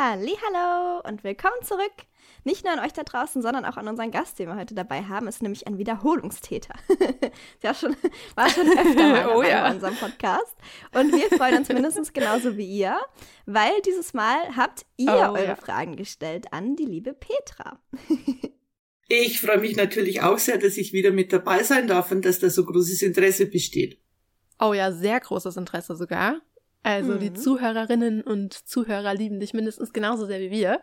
Hallo und willkommen zurück. Nicht nur an euch da draußen, sondern auch an unseren Gast, den wir heute dabei haben, ist nämlich ein Wiederholungstäter. ja schon, war schon öfter mal oh, ja. in unserem Podcast. Und wir freuen uns mindestens genauso wie ihr, weil dieses Mal habt ihr oh, eure ja. Fragen gestellt an die liebe Petra. ich freue mich natürlich auch sehr, dass ich wieder mit dabei sein darf und dass da so großes Interesse besteht. Oh ja, sehr großes Interesse sogar. Also mhm. die Zuhörerinnen und Zuhörer lieben dich mindestens genauso sehr wie wir.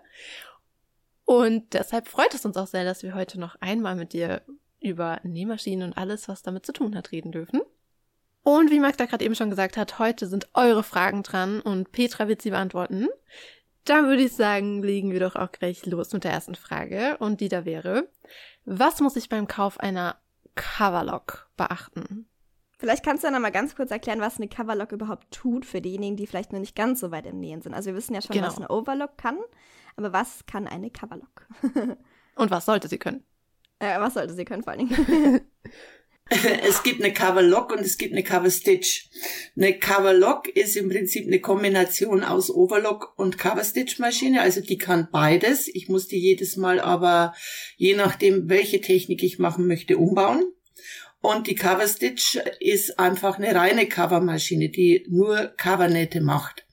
Und deshalb freut es uns auch sehr, dass wir heute noch einmal mit dir über Nähmaschinen und alles, was damit zu tun hat, reden dürfen. Und wie Magda gerade eben schon gesagt hat, heute sind eure Fragen dran und Petra wird sie beantworten. Da würde ich sagen, legen wir doch auch gleich los mit der ersten Frage. Und die da wäre, was muss ich beim Kauf einer Coverlock beachten? Vielleicht kannst du ja noch mal ganz kurz erklären, was eine Coverlock überhaupt tut für diejenigen, die vielleicht noch nicht ganz so weit im Nähen sind. Also wir wissen ja schon, genau. was eine Overlock kann, aber was kann eine Coverlock? Und was sollte sie können? Äh, was sollte sie können vor allen Dingen? es gibt eine Coverlock und es gibt eine Coverstitch. Eine Coverlock ist im Prinzip eine Kombination aus Overlock und Coverstitch Maschine, also die kann beides. Ich muss die jedes Mal aber je nachdem, welche Technik ich machen möchte, umbauen. Und die Coverstitch ist einfach eine reine Covermaschine, die nur Covernähte macht.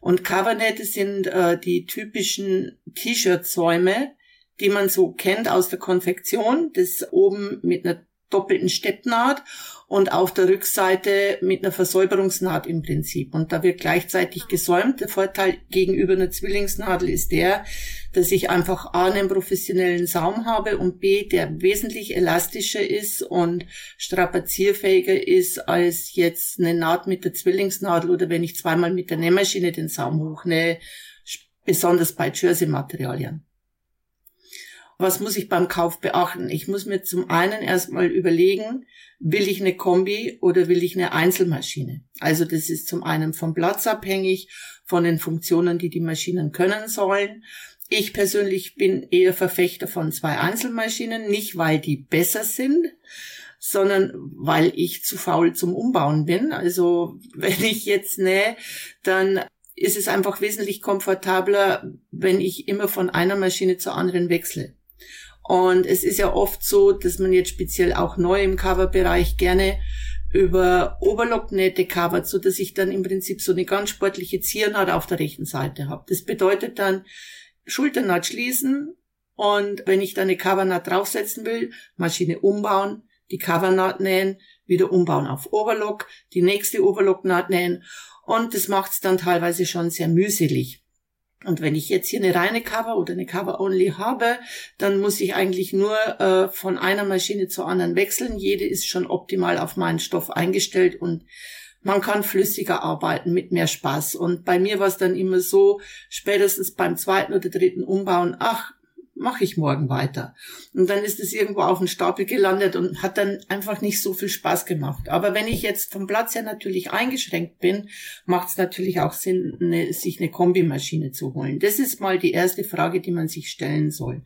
Und Covernähte sind äh, die typischen T-Shirt-Säume, die man so kennt aus der Konfektion. Das oben mit einer doppelten Steppnaht und auf der Rückseite mit einer Versäuberungsnaht im Prinzip. Und da wird gleichzeitig gesäumt. Der Vorteil gegenüber einer Zwillingsnadel ist der, dass ich einfach A, einen professionellen Saum habe und B, der wesentlich elastischer ist und strapazierfähiger ist als jetzt eine Naht mit der Zwillingsnadel oder wenn ich zweimal mit der Nähmaschine den Saum hochnähe, besonders bei Jersey-Materialien was muss ich beim Kauf beachten? Ich muss mir zum einen erstmal überlegen, will ich eine Kombi oder will ich eine Einzelmaschine? Also das ist zum einen vom Platz abhängig, von den Funktionen, die die Maschinen können sollen. Ich persönlich bin eher Verfechter von zwei Einzelmaschinen, nicht weil die besser sind, sondern weil ich zu faul zum Umbauen bin. Also wenn ich jetzt nähe, dann ist es einfach wesentlich komfortabler, wenn ich immer von einer Maschine zur anderen wechsle. Und es ist ja oft so, dass man jetzt speziell auch neu im Coverbereich gerne über Oberlocknähte covert, so dass ich dann im Prinzip so eine ganz sportliche Ziernaht auf der rechten Seite habe. Das bedeutet dann Schulternaht schließen und wenn ich dann eine Covernaht draufsetzen will, Maschine umbauen, die Covernaht nähen, wieder umbauen auf Overlock, die nächste Overlocknaht nähen und das macht es dann teilweise schon sehr mühselig. Und wenn ich jetzt hier eine reine Cover oder eine Cover Only habe, dann muss ich eigentlich nur äh, von einer Maschine zur anderen wechseln. Jede ist schon optimal auf meinen Stoff eingestellt und man kann flüssiger arbeiten mit mehr Spaß. Und bei mir war es dann immer so, spätestens beim zweiten oder dritten Umbauen, ach, mache ich morgen weiter. Und dann ist es irgendwo auf den Stapel gelandet und hat dann einfach nicht so viel Spaß gemacht. Aber wenn ich jetzt vom Platz her natürlich eingeschränkt bin, macht es natürlich auch Sinn, eine, sich eine Kombimaschine zu holen. Das ist mal die erste Frage, die man sich stellen soll.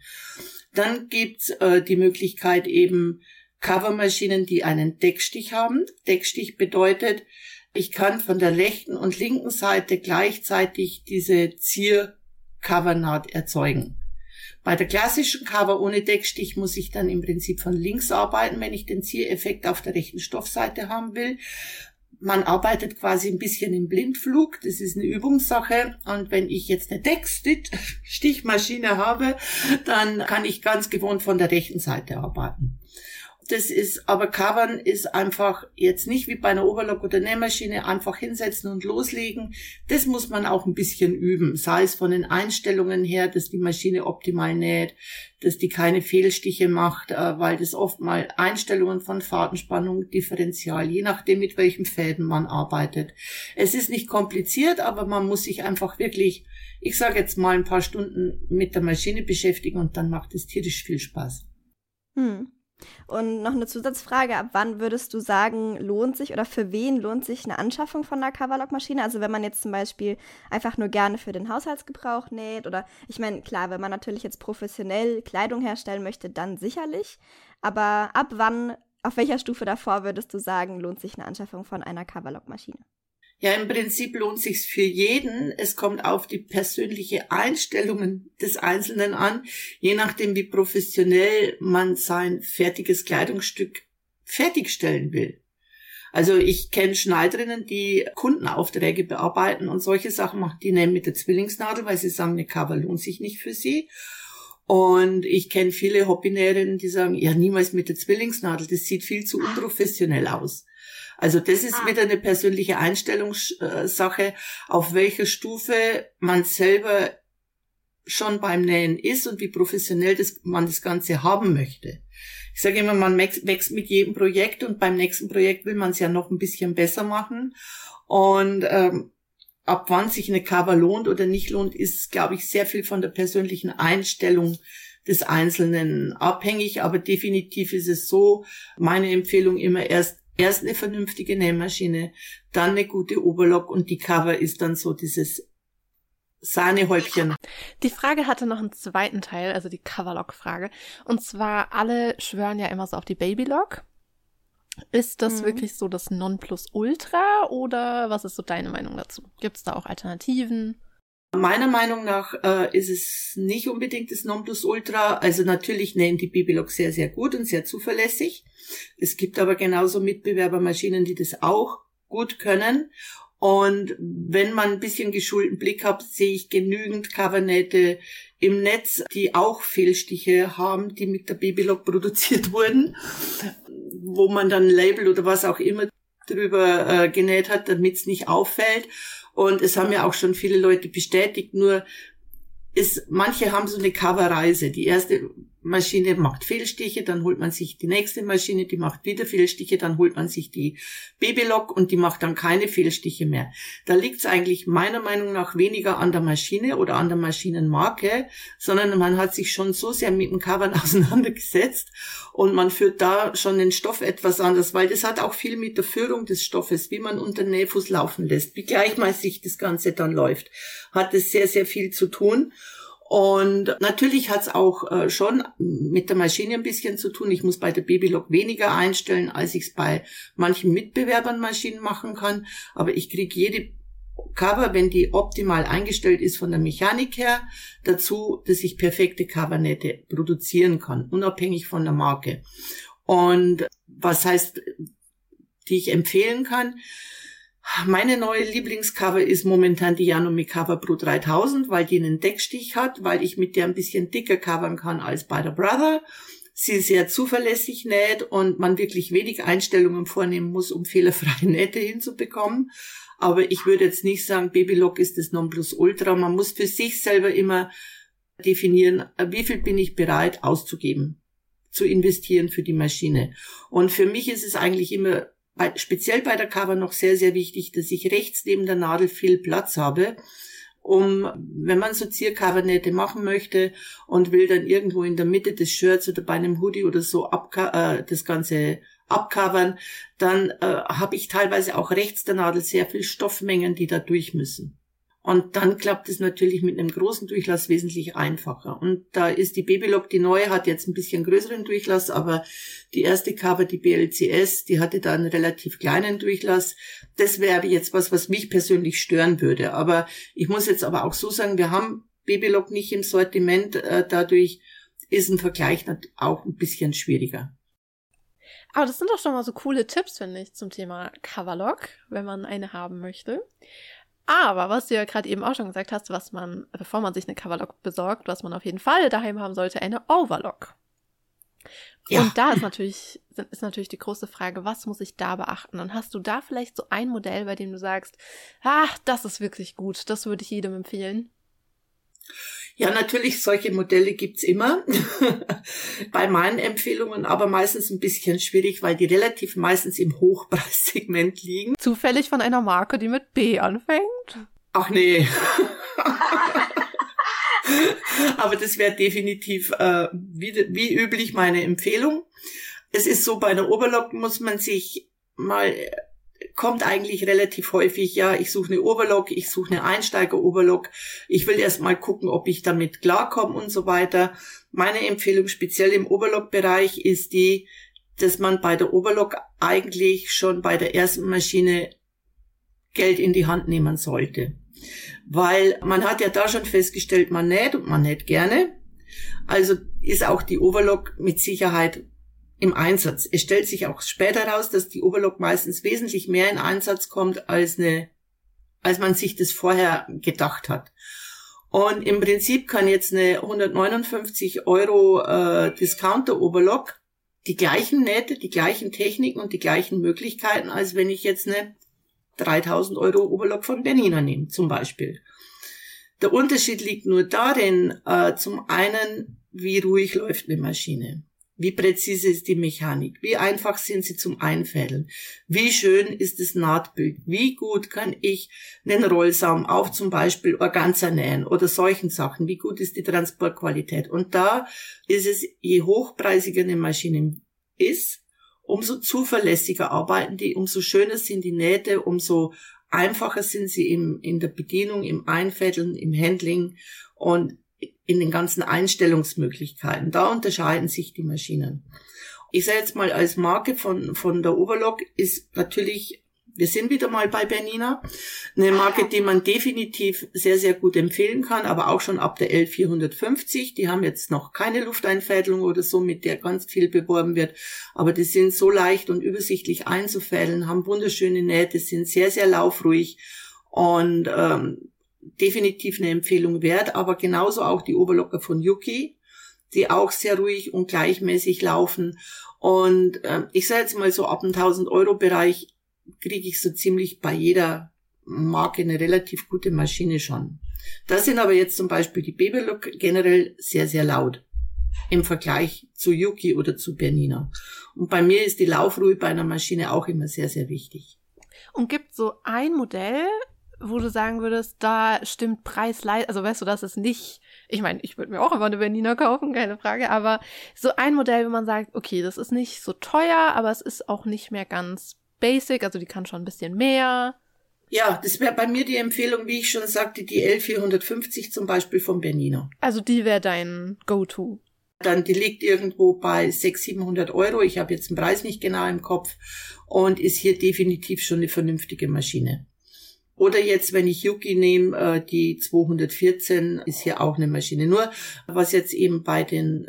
Dann gibt's äh, die Möglichkeit eben Covermaschinen, die einen Deckstich haben. Deckstich bedeutet, ich kann von der rechten und linken Seite gleichzeitig diese Zier-Covernaht erzeugen. Bei der klassischen Cover ohne Deckstich muss ich dann im Prinzip von links arbeiten, wenn ich den Zieleffekt auf der rechten Stoffseite haben will. Man arbeitet quasi ein bisschen im Blindflug. Das ist eine Übungssache. Und wenn ich jetzt eine Deckstichmaschine habe, dann kann ich ganz gewohnt von der rechten Seite arbeiten. Das ist, aber Covern ist einfach jetzt nicht wie bei einer Oberlock oder Nähmaschine einfach hinsetzen und loslegen. Das muss man auch ein bisschen üben. Sei es von den Einstellungen her, dass die Maschine optimal näht, dass die keine Fehlstiche macht, äh, weil das oft mal Einstellungen von Fadenspannung, Differential, je nachdem mit welchen Fäden man arbeitet. Es ist nicht kompliziert, aber man muss sich einfach wirklich, ich sage jetzt mal ein paar Stunden mit der Maschine beschäftigen und dann macht es tierisch viel Spaß. Hm. Und noch eine Zusatzfrage, ab wann würdest du sagen, lohnt sich oder für wen lohnt sich eine Anschaffung von einer Coverlock-Maschine? Also wenn man jetzt zum Beispiel einfach nur gerne für den Haushaltsgebrauch näht oder ich meine, klar, wenn man natürlich jetzt professionell Kleidung herstellen möchte, dann sicherlich. Aber ab wann, auf welcher Stufe davor würdest du sagen, lohnt sich eine Anschaffung von einer Coverlock-Maschine? Ja, im Prinzip lohnt sich's für jeden. Es kommt auf die persönliche Einstellungen des Einzelnen an, je nachdem, wie professionell man sein fertiges Kleidungsstück fertigstellen will. Also ich kenne Schneiderinnen, die Kundenaufträge bearbeiten und solche Sachen machen, die nehmen mit der Zwillingsnadel, weil sie sagen, eine Cover lohnt sich nicht für sie. Und ich kenne viele Hobbynäherinnen, die sagen, ja, niemals mit der Zwillingsnadel, das sieht viel zu unprofessionell aus. Also das ist ah. wieder eine persönliche Einstellungssache, auf welcher Stufe man selber schon beim Nähen ist und wie professionell das, man das Ganze haben möchte. Ich sage immer, man wächst mit jedem Projekt und beim nächsten Projekt will man es ja noch ein bisschen besser machen. Und ähm, ab wann sich eine Cover lohnt oder nicht lohnt, ist, glaube ich, sehr viel von der persönlichen Einstellung des Einzelnen abhängig. Aber definitiv ist es so, meine Empfehlung immer erst Erst eine vernünftige Nähmaschine, dann eine gute Oberlock und die Cover ist dann so dieses Sahnehäubchen. Die Frage hatte noch einen zweiten Teil, also die Coverlock-Frage. Und zwar, alle schwören ja immer so auf die Babylock. Ist das mhm. wirklich so das Nonplusultra oder was ist so deine Meinung dazu? Gibt es da auch Alternativen? Meiner Meinung nach äh, ist es nicht unbedingt das Nonplusultra. Also natürlich nähen die Babylog sehr, sehr gut und sehr zuverlässig. Es gibt aber genauso Mitbewerbermaschinen, die das auch gut können. Und wenn man ein bisschen geschulten Blick hat, sehe ich genügend Covernähte im Netz, die auch Fehlstiche haben, die mit der Babylog produziert wurden, wo man dann Label oder was auch immer drüber äh, genäht hat, damit es nicht auffällt. Und es haben ja auch schon viele Leute bestätigt, nur ist, manche haben so eine Coverreise. Die erste Maschine macht Fehlstiche, dann holt man sich die nächste Maschine, die macht wieder Fehlstiche, dann holt man sich die Babylok und die macht dann keine Fehlstiche mehr. Da liegt es eigentlich meiner Meinung nach weniger an der Maschine oder an der Maschinenmarke, sondern man hat sich schon so sehr mit dem Covern auseinandergesetzt und man führt da schon den Stoff etwas anders, weil das hat auch viel mit der Führung des Stoffes, wie man unter Nähfuß laufen lässt, wie gleichmäßig das Ganze dann läuft, hat es sehr, sehr viel zu tun. Und natürlich hat's auch äh, schon mit der Maschine ein bisschen zu tun. Ich muss bei der Babylog weniger einstellen, als ich es bei manchen Mitbewerbern Maschinen machen kann. Aber ich kriege jede Cover, wenn die optimal eingestellt ist von der Mechanik her, dazu, dass ich perfekte Covernette produzieren kann, unabhängig von der Marke. Und was heißt, die ich empfehlen kann, meine neue Lieblingscover ist momentan die Yanome Cover Pro 3000, weil die einen Deckstich hat, weil ich mit der ein bisschen dicker covern kann als bei der Brother. Sie sehr zuverlässig näht und man wirklich wenig Einstellungen vornehmen muss, um fehlerfreie Nähte hinzubekommen. Aber ich würde jetzt nicht sagen, Babylock ist das Nonplusultra. Man muss für sich selber immer definieren, wie viel bin ich bereit auszugeben, zu investieren für die Maschine. Und für mich ist es eigentlich immer speziell bei der Cover noch sehr, sehr wichtig, dass ich rechts neben der Nadel viel Platz habe, um, wenn man so Ziercovernähte machen möchte und will dann irgendwo in der Mitte des Shirts oder bei einem Hoodie oder so äh, das Ganze abcovern, dann äh, habe ich teilweise auch rechts der Nadel sehr viel Stoffmengen, die da durch müssen. Und dann klappt es natürlich mit einem großen Durchlass wesentlich einfacher. Und da ist die Babylog, die neue, hat jetzt ein bisschen größeren Durchlass, aber die erste Cover, die BLCS, die hatte da einen relativ kleinen Durchlass. Das wäre jetzt was, was mich persönlich stören würde. Aber ich muss jetzt aber auch so sagen, wir haben Babylog nicht im Sortiment, äh, dadurch ist ein Vergleich auch ein bisschen schwieriger. Aber das sind doch schon mal so coole Tipps, finde ich, zum Thema Coverlock, wenn man eine haben möchte. Aber was du ja gerade eben auch schon gesagt hast, was man, bevor man sich eine Coverlock besorgt, was man auf jeden Fall daheim haben sollte, eine Overlock. Ja. Und da ist natürlich, ist natürlich die große Frage, was muss ich da beachten? Und hast du da vielleicht so ein Modell, bei dem du sagst, ah, das ist wirklich gut, das würde ich jedem empfehlen? Ja, natürlich, solche Modelle gibt's immer. Bei meinen Empfehlungen aber meistens ein bisschen schwierig, weil die relativ meistens im Hochpreissegment liegen. Zufällig von einer Marke, die mit B anfängt? Ach nee. aber das wäre definitiv äh, wie, wie üblich meine Empfehlung. Es ist so, bei einer Oberlock muss man sich mal kommt eigentlich relativ häufig, ja, ich suche eine Overlock, ich suche eine Einsteiger-Overlock, ich will erst mal gucken, ob ich damit klarkomme und so weiter. Meine Empfehlung speziell im Overlock-Bereich ist die, dass man bei der Overlock eigentlich schon bei der ersten Maschine Geld in die Hand nehmen sollte. Weil man hat ja da schon festgestellt, man näht und man näht gerne. Also ist auch die Overlock mit Sicherheit im Einsatz. Es stellt sich auch später heraus, dass die Overlock meistens wesentlich mehr in Einsatz kommt, als eine, als man sich das vorher gedacht hat. Und im Prinzip kann jetzt eine 159 Euro äh, Discounter Overlock die gleichen Nähte, die gleichen Techniken und die gleichen Möglichkeiten, als wenn ich jetzt eine 3000 Euro Oberlock von Bernina nehme, zum Beispiel. Der Unterschied liegt nur darin, äh, zum einen, wie ruhig läuft eine Maschine. Wie präzise ist die Mechanik? Wie einfach sind sie zum Einfädeln? Wie schön ist das Nahtbild? Wie gut kann ich einen Rollsaum auf zum Beispiel Organza nähen oder solchen Sachen? Wie gut ist die Transportqualität? Und da ist es, je hochpreisiger eine Maschine ist, umso zuverlässiger arbeiten die, umso schöner sind die Nähte, umso einfacher sind sie im, in der Bedienung, im Einfädeln, im Handling und in den ganzen Einstellungsmöglichkeiten. Da unterscheiden sich die Maschinen. Ich sage jetzt mal als Marke von, von der Overlock ist natürlich wir sind wieder mal bei Bernina. Eine Marke, die man definitiv sehr, sehr gut empfehlen kann, aber auch schon ab der L450. Die haben jetzt noch keine Lufteinfädelung oder so, mit der ganz viel beworben wird. Aber die sind so leicht und übersichtlich einzufädeln, haben wunderschöne Nähte, sind sehr, sehr laufruhig und ähm, definitiv eine Empfehlung wert. Aber genauso auch die Oberlocker von Yuki, die auch sehr ruhig und gleichmäßig laufen. Und äh, ich sage jetzt mal so ab dem 1000 Euro Bereich kriege ich so ziemlich bei jeder Marke eine relativ gute Maschine schon. Da sind aber jetzt zum Beispiel die Babylook generell sehr, sehr laut im Vergleich zu Yuki oder zu Bernina. Und bei mir ist die Laufruhe bei einer Maschine auch immer sehr, sehr wichtig. Und gibt so ein Modell, wo du sagen würdest, da stimmt Preis leid, also weißt du, das ist nicht, ich meine, ich würde mir auch immer eine Bernina kaufen, keine Frage, aber so ein Modell, wo man sagt, okay, das ist nicht so teuer, aber es ist auch nicht mehr ganz basic, also die kann schon ein bisschen mehr. Ja, das wäre bei mir die Empfehlung, wie ich schon sagte, die L450 zum Beispiel von Bernino. Also die wäre dein Go-To. Dann, die liegt irgendwo bei 600, 700 Euro. Ich habe jetzt den Preis nicht genau im Kopf und ist hier definitiv schon eine vernünftige Maschine. Oder jetzt, wenn ich Yuki nehme, äh, die 214 ist hier auch eine Maschine. Nur was jetzt eben bei den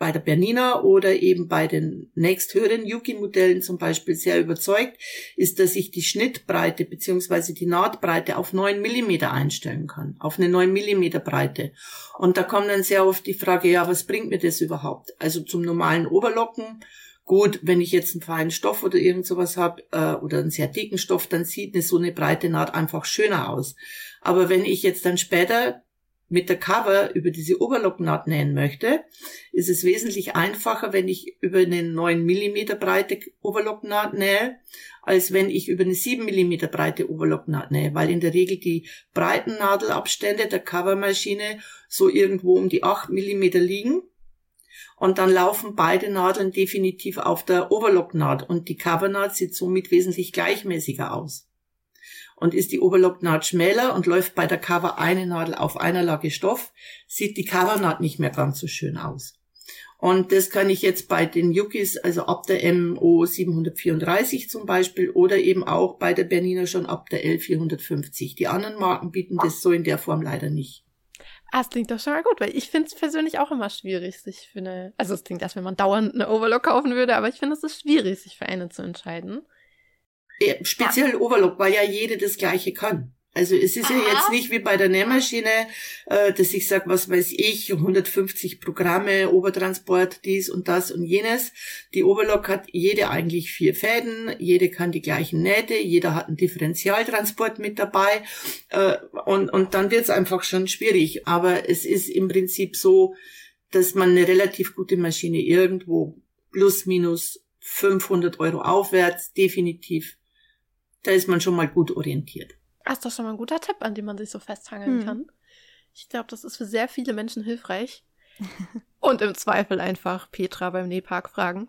bei der Bernina oder eben bei den nächsthöheren Yuki-Modellen zum Beispiel sehr überzeugt, ist, dass ich die Schnittbreite beziehungsweise die Nahtbreite auf neun Millimeter einstellen kann, auf eine neun Millimeter Breite. Und da kommt dann sehr oft die Frage, ja, was bringt mir das überhaupt? Also zum normalen Oberlocken, gut, wenn ich jetzt einen feinen Stoff oder irgend sowas habe äh, oder einen sehr dicken Stoff, dann sieht eine so eine breite Naht einfach schöner aus. Aber wenn ich jetzt dann später mit der Cover über diese Oberlocknaht nähen möchte, ist es wesentlich einfacher, wenn ich über eine 9 mm breite Oberlocknaht nähe, als wenn ich über eine 7 mm breite Oberlocknaht nähe, weil in der Regel die breiten Nadelabstände der Covermaschine so irgendwo um die 8 mm liegen. Und dann laufen beide Nadeln definitiv auf der Oberlocknaht und die Covernaht sieht somit wesentlich gleichmäßiger aus und ist die Oberlocknaht schmäler und läuft bei der Cover eine Nadel auf einer Lage Stoff, sieht die Covernaht nicht mehr ganz so schön aus. Und das kann ich jetzt bei den Yukis, also ab der MO 734 zum Beispiel oder eben auch bei der Bernina schon ab der L450. Die anderen Marken bieten das so in der Form leider nicht. Ah, das klingt doch schon mal gut, weil ich finde es persönlich auch immer schwierig, sich für eine, also es klingt, als wenn man dauernd eine Overlock kaufen würde, aber ich finde es ist schwierig, sich für eine zu entscheiden. Speziell Overlock, weil ja jede das Gleiche kann. Also es ist Aha. ja jetzt nicht wie bei der Nähmaschine, äh, dass ich sage, was weiß ich, 150 Programme, Obertransport, dies und das und jenes. Die Overlock hat jede eigentlich vier Fäden, jede kann die gleichen Nähte, jeder hat einen Differentialtransport mit dabei äh, und, und dann wird's einfach schon schwierig. Aber es ist im Prinzip so, dass man eine relativ gute Maschine irgendwo plus minus 500 Euro aufwärts definitiv da ist man schon mal gut orientiert. Das ist doch schon mal ein guter Tipp, an dem man sich so festhangeln hm. kann. Ich glaube, das ist für sehr viele Menschen hilfreich. Und im Zweifel einfach Petra beim Nähpark fragen.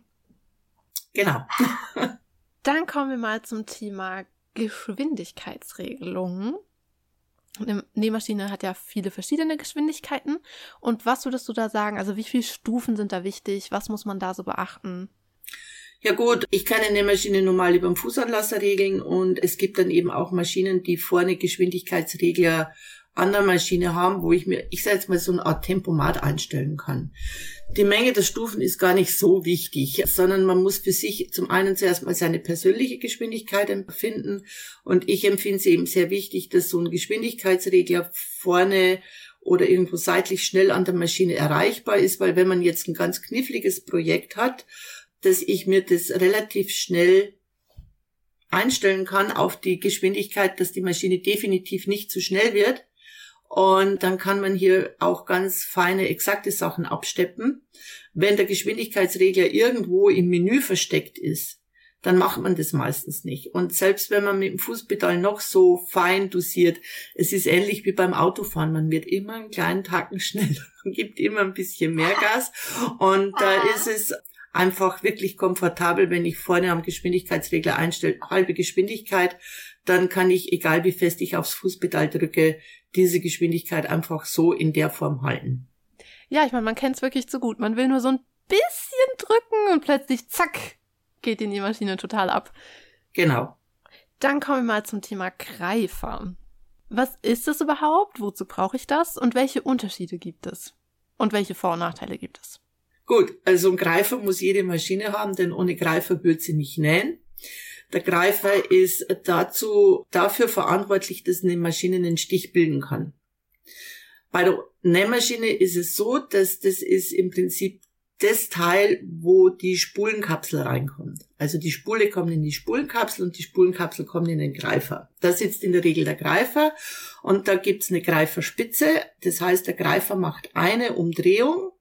Genau. Dann kommen wir mal zum Thema Geschwindigkeitsregelungen. Eine Nähmaschine hat ja viele verschiedene Geschwindigkeiten. Und was würdest du da sagen? Also wie viele Stufen sind da wichtig? Was muss man da so beachten? Ja gut, ich kann eine Maschine normal über den Fußanlasser regeln und es gibt dann eben auch Maschinen, die vorne Geschwindigkeitsregler an der Maschine haben, wo ich mir, ich sage jetzt mal so eine Art Tempomat einstellen kann. Die Menge der Stufen ist gar nicht so wichtig, sondern man muss für sich zum einen zuerst mal seine persönliche Geschwindigkeit empfinden und ich empfinde es eben sehr wichtig, dass so ein Geschwindigkeitsregler vorne oder irgendwo seitlich schnell an der Maschine erreichbar ist, weil wenn man jetzt ein ganz kniffliges Projekt hat, dass ich mir das relativ schnell einstellen kann auf die Geschwindigkeit, dass die Maschine definitiv nicht zu schnell wird. Und dann kann man hier auch ganz feine, exakte Sachen absteppen. Wenn der Geschwindigkeitsregler irgendwo im Menü versteckt ist, dann macht man das meistens nicht. Und selbst wenn man mit dem Fußpedal noch so fein dosiert, es ist ähnlich wie beim Autofahren. Man wird immer einen kleinen Tacken schneller. Man gibt immer ein bisschen mehr Gas. Und da ist es einfach wirklich komfortabel, wenn ich vorne am Geschwindigkeitsregler einstelle, halbe Geschwindigkeit, dann kann ich, egal wie fest ich aufs Fußpedal drücke, diese Geschwindigkeit einfach so in der Form halten. Ja, ich meine, man kennt es wirklich zu gut. Man will nur so ein bisschen drücken und plötzlich zack, geht in die Maschine total ab. Genau. Dann kommen wir mal zum Thema Greifer. Was ist das überhaupt? Wozu brauche ich das? Und welche Unterschiede gibt es? Und welche Vor- und Nachteile gibt es? Gut, also ein Greifer muss jede Maschine haben, denn ohne Greifer wird sie nicht nähen. Der Greifer ist dazu, dafür verantwortlich, dass eine Maschine einen Stich bilden kann. Bei der Nähmaschine ist es so, dass das ist im Prinzip das Teil, wo die Spulenkapsel reinkommt. Also die Spule kommt in die Spulenkapsel und die Spulenkapsel kommt in den Greifer. Da sitzt in der Regel der Greifer und da gibt's eine Greiferspitze. Das heißt, der Greifer macht eine Umdrehung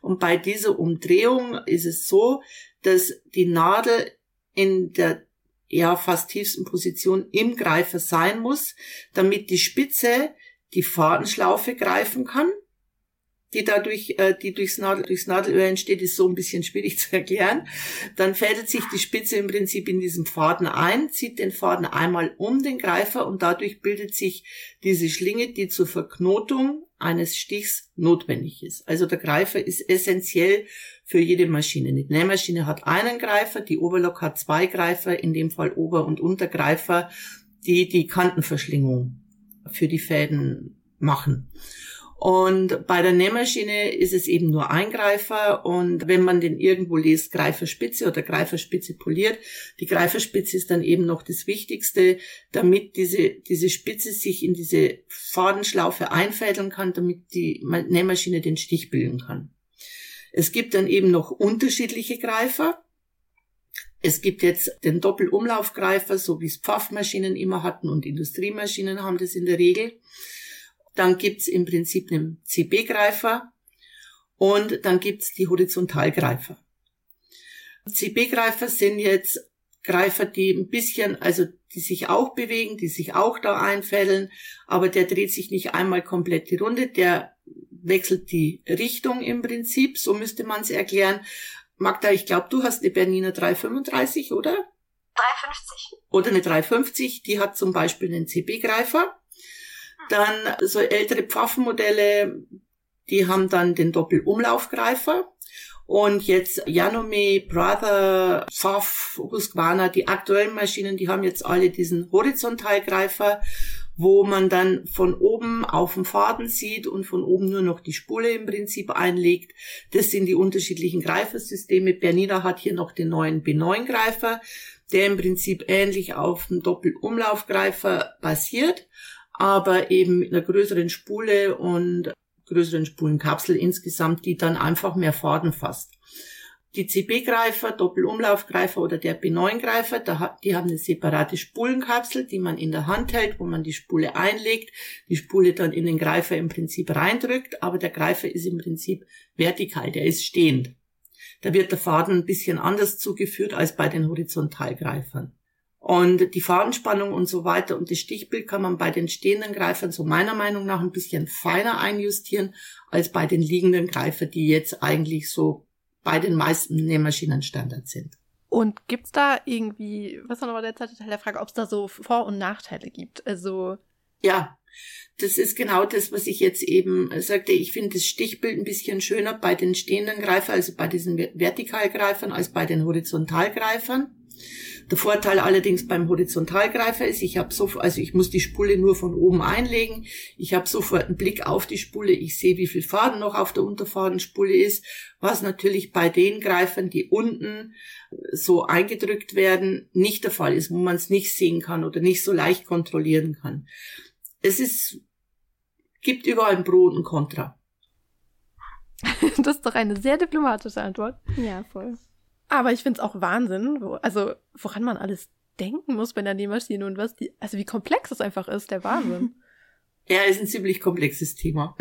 und bei dieser Umdrehung ist es so, dass die Nadel in der ja fast tiefsten Position im Greifer sein muss, damit die Spitze die Fadenschlaufe greifen kann die dadurch, äh, die durchs, Nadel, durchs Nadelöhr entsteht, ist so ein bisschen schwierig zu erklären. Dann fädelt sich die Spitze im Prinzip in diesem Faden ein, zieht den Faden einmal um den Greifer und dadurch bildet sich diese Schlinge, die zur Verknotung eines Stichs notwendig ist. Also der Greifer ist essentiell für jede Maschine. Die Nähmaschine hat einen Greifer, die Oberlok hat zwei Greifer, in dem Fall Ober- und Untergreifer, die die Kantenverschlingung für die Fäden machen. Und bei der Nähmaschine ist es eben nur ein Greifer und wenn man den irgendwo liest, Greiferspitze oder Greiferspitze poliert, die Greiferspitze ist dann eben noch das Wichtigste, damit diese, diese Spitze sich in diese Fadenschlaufe einfädeln kann, damit die Nähmaschine den Stich bilden kann. Es gibt dann eben noch unterschiedliche Greifer. Es gibt jetzt den Doppelumlaufgreifer, so wie es Pfaffmaschinen immer hatten und Industriemaschinen haben das in der Regel. Dann gibt's im Prinzip einen CB-Greifer und dann gibt's die Horizontalgreifer. CB-Greifer sind jetzt Greifer, die ein bisschen, also die sich auch bewegen, die sich auch da einfädeln, aber der dreht sich nicht einmal komplett die Runde, der wechselt die Richtung im Prinzip, so müsste man es erklären. Magda, ich glaube, du hast eine Bernina 335, oder? 350. Oder eine 350, die hat zum Beispiel einen CB-Greifer. Dann so ältere Pfaffenmodelle, die haben dann den Doppelumlaufgreifer. Und jetzt Janome, Brother, Pfaff, Husqvarna, die aktuellen Maschinen, die haben jetzt alle diesen Horizontalgreifer, wo man dann von oben auf dem Faden sieht und von oben nur noch die Spule im Prinzip einlegt. Das sind die unterschiedlichen Greifersysteme. Bernina hat hier noch den neuen B9-Greifer, der im Prinzip ähnlich auf dem Doppelumlaufgreifer basiert aber eben mit einer größeren Spule und größeren Spulenkapsel insgesamt, die dann einfach mehr Faden fasst. Die CB-Greifer, Doppelumlaufgreifer oder der B9-Greifer, die haben eine separate Spulenkapsel, die man in der Hand hält, wo man die Spule einlegt, die Spule dann in den Greifer im Prinzip reindrückt, aber der Greifer ist im Prinzip vertikal, der ist stehend. Da wird der Faden ein bisschen anders zugeführt als bei den Horizontalgreifern. Und die Fadenspannung und so weiter und das Stichbild kann man bei den stehenden Greifern so meiner Meinung nach ein bisschen feiner einjustieren als bei den liegenden Greifern, die jetzt eigentlich so bei den meisten Nähmaschinen Standard sind. Und gibt's da irgendwie, was war nochmal der zweite Teil der Frage, ob es da so Vor- und Nachteile gibt? Also Ja, das ist genau das, was ich jetzt eben sagte. Ich finde das Stichbild ein bisschen schöner bei den stehenden Greifern, also bei diesen Vertikalgreifern, als bei den Horizontalgreifern. Der Vorteil allerdings beim Horizontalgreifer ist, ich habe so, also ich muss die Spule nur von oben einlegen. Ich habe sofort einen Blick auf die Spule. Ich sehe, wie viel Faden noch auf der Unterfadenspule ist, was natürlich bei den Greifern, die unten so eingedrückt werden, nicht der Fall ist, wo man es nicht sehen kann oder nicht so leicht kontrollieren kann. Es ist, gibt überall ein Pro und ein Contra. das ist doch eine sehr diplomatische Antwort. Ja, voll. Aber ich finde es auch Wahnsinn, wo, also woran man alles denken muss bei der Nähmaschine und was die, also wie komplex es einfach ist, der Wahnsinn. Ja, ist ein ziemlich komplexes Thema.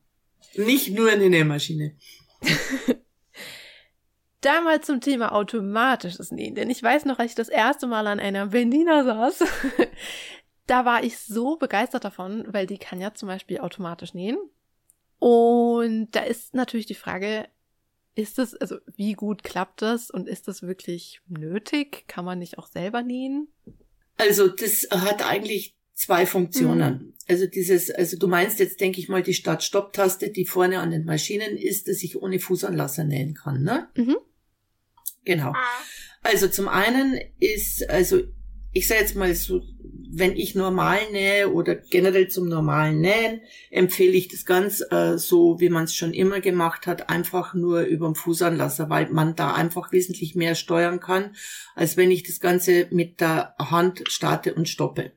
Nicht nur eine Nähmaschine. Damals zum Thema automatisches Nähen, denn ich weiß noch, als ich das erste Mal an einer Bendina saß, da war ich so begeistert davon, weil die kann ja zum Beispiel automatisch nähen. Und da ist natürlich die Frage, ist es, also wie gut klappt das und ist das wirklich nötig? Kann man nicht auch selber nähen? Also das hat eigentlich zwei Funktionen. Mhm. Also dieses, also du meinst jetzt, denke ich mal, die Start-Stopp-Taste, die vorne an den Maschinen ist, dass ich ohne Fußanlasser nähen kann, ne? Mhm. Genau. Ah. Also zum einen ist, also ich sage jetzt mal so, wenn ich normal nähe oder generell zum normalen Nähen, empfehle ich das ganz äh, so, wie man es schon immer gemacht hat, einfach nur über den Fußanlasser, weil man da einfach wesentlich mehr steuern kann, als wenn ich das Ganze mit der Hand starte und stoppe.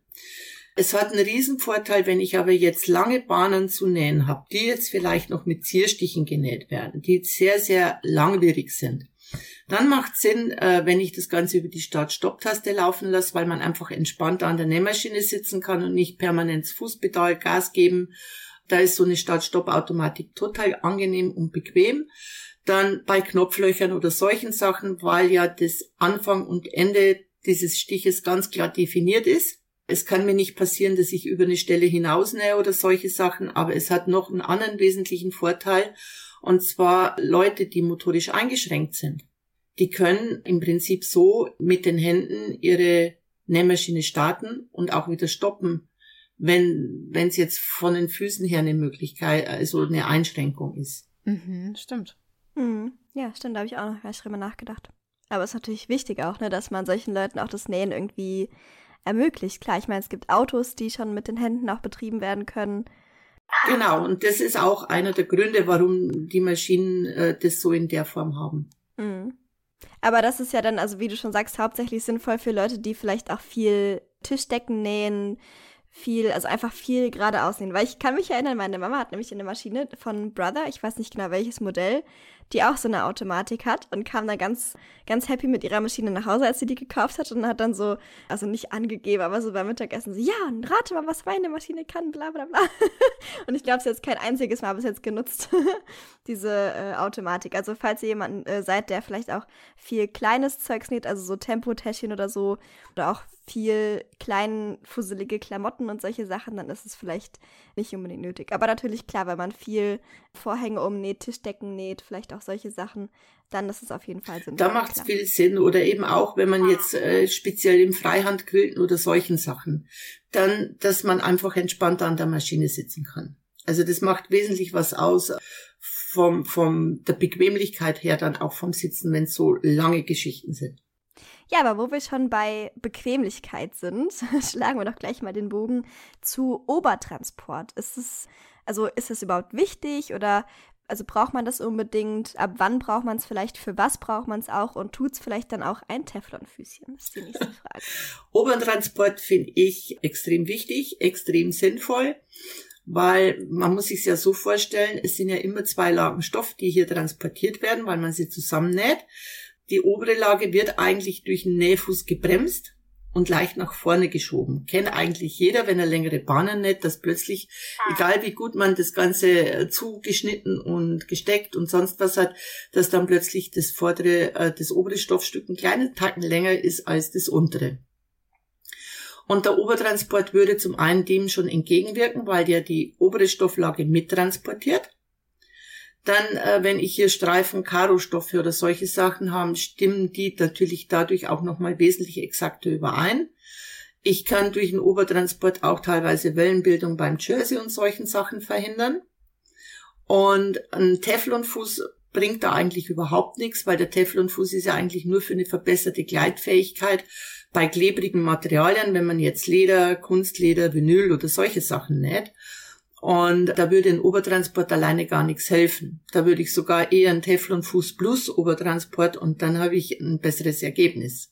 Es hat einen Riesenvorteil, wenn ich aber jetzt lange Bahnen zu nähen habe, die jetzt vielleicht noch mit Zierstichen genäht werden, die sehr, sehr langwierig sind dann macht Sinn, äh, wenn ich das Ganze über die Start-Stopp-Taste laufen lasse, weil man einfach entspannter an der Nähmaschine sitzen kann und nicht permanent Fußpedal Gas geben. Da ist so eine Start-Stopp-Automatik total angenehm und bequem. Dann bei Knopflöchern oder solchen Sachen, weil ja das Anfang und Ende dieses Stiches ganz klar definiert ist. Es kann mir nicht passieren, dass ich über eine Stelle hinausnähe oder solche Sachen, aber es hat noch einen anderen wesentlichen Vorteil. Und zwar Leute, die motorisch eingeschränkt sind. Die können im Prinzip so mit den Händen ihre Nähmaschine starten und auch wieder stoppen, wenn wenn es jetzt von den Füßen her eine Möglichkeit, also eine Einschränkung ist. Mhm, stimmt. Mhm. Ja, stimmt, da habe ich auch noch gar nicht drüber nachgedacht. Aber es ist natürlich wichtig auch, ne, dass man solchen Leuten auch das Nähen irgendwie ermöglicht. Klar, ich meine, es gibt Autos, die schon mit den Händen auch betrieben werden können. Genau, und das ist auch einer der Gründe, warum die Maschinen äh, das so in der Form haben. Mhm. Aber das ist ja dann, also wie du schon sagst, hauptsächlich sinnvoll für Leute, die vielleicht auch viel Tischdecken nähen, viel, also einfach viel gerade aussehen. Weil ich kann mich erinnern, meine Mama hat nämlich eine Maschine von Brother, ich weiß nicht genau welches Modell, die auch so eine Automatik hat und kam dann ganz, ganz happy mit ihrer Maschine nach Hause, als sie die gekauft hat und hat dann so, also nicht angegeben, aber so beim Mittagessen so, ja, und rate mal, was meine Maschine kann, bla bla bla. und ich glaube, sie hat kein einziges Mal bis jetzt genutzt, diese äh, Automatik. Also falls ihr jemanden äh, seid, der vielleicht auch viel kleines Zeugs näht, also so Tempotäschchen oder so, oder auch viel klein fusselige Klamotten und solche Sachen, dann ist es vielleicht nicht unbedingt nötig. Aber natürlich klar, wenn man viel Vorhänge umnäht, Tischdecken näht, vielleicht auch solche Sachen, dann ist es auf jeden Fall sinnvoll. Da macht es viel Sinn. Oder eben auch, wenn man jetzt äh, speziell im Freihandquilten oder solchen Sachen, dann, dass man einfach entspannt an der Maschine sitzen kann. Also das macht wesentlich was aus vom, vom der Bequemlichkeit her dann auch vom Sitzen, wenn es so lange Geschichten sind. Ja, aber wo wir schon bei Bequemlichkeit sind, schlagen wir doch gleich mal den Bogen zu Obertransport. Ist es, also ist es überhaupt wichtig oder also braucht man das unbedingt? Ab wann braucht man es vielleicht? Für was braucht man es auch? Und tut es vielleicht dann auch ein Teflonfüßchen? Das ist die nächste Frage. Obertransport finde ich extrem wichtig, extrem sinnvoll, weil man muss sich ja so vorstellen, es sind ja immer zwei Lagen Stoff, die hier transportiert werden, weil man sie zusammennäht. Die obere Lage wird eigentlich durch den Nähfuß gebremst und leicht nach vorne geschoben. Kennt eigentlich jeder, wenn er längere Bahnen näht, dass plötzlich, egal wie gut man das Ganze äh, zugeschnitten und gesteckt und sonst was hat, dass dann plötzlich das vordere, äh, das obere Stoffstück einen kleinen Tacken länger ist als das untere. Und der Obertransport würde zum einen dem schon entgegenwirken, weil der die obere Stofflage mittransportiert. Dann, äh, wenn ich hier Streifen, Karostoffe oder solche Sachen habe, stimmen die natürlich dadurch auch nochmal wesentlich exakter überein. Ich kann durch den Obertransport auch teilweise Wellenbildung beim Jersey und solchen Sachen verhindern. Und ein Teflonfuß bringt da eigentlich überhaupt nichts, weil der Teflonfuß ist ja eigentlich nur für eine verbesserte Gleitfähigkeit bei klebrigen Materialien, wenn man jetzt Leder, Kunstleder, Vinyl oder solche Sachen näht. Und da würde ein Obertransport alleine gar nichts helfen. Da würde ich sogar eher einen Teflonfuß plus Obertransport und dann habe ich ein besseres Ergebnis.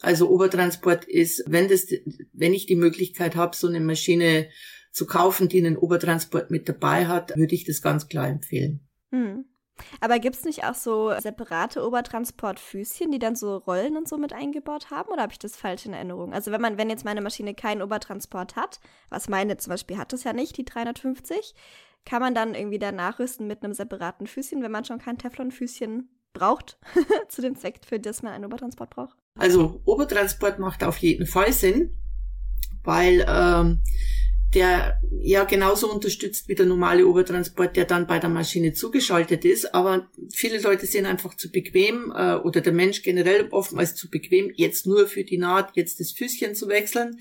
Also Obertransport ist, wenn das, wenn ich die Möglichkeit habe, so eine Maschine zu kaufen, die einen Obertransport mit dabei hat, würde ich das ganz klar empfehlen. Hm. Aber gibt es nicht auch so separate Obertransportfüßchen, die dann so Rollen und so mit eingebaut haben? Oder habe ich das falsch in Erinnerung? Also wenn man, wenn jetzt meine Maschine keinen Obertransport hat, was meine zum Beispiel hat es ja nicht, die 350, kann man dann irgendwie da nachrüsten mit einem separaten Füßchen, wenn man schon kein Teflonfüßchen braucht, zu dem Zweck, für das man einen Obertransport braucht? Also Obertransport macht auf jeden Fall Sinn, weil ähm, der ja genauso unterstützt wie der normale Obertransport, der dann bei der Maschine zugeschaltet ist. Aber viele Leute sind einfach zu bequem äh, oder der Mensch generell oftmals zu bequem, jetzt nur für die Naht jetzt das Füßchen zu wechseln,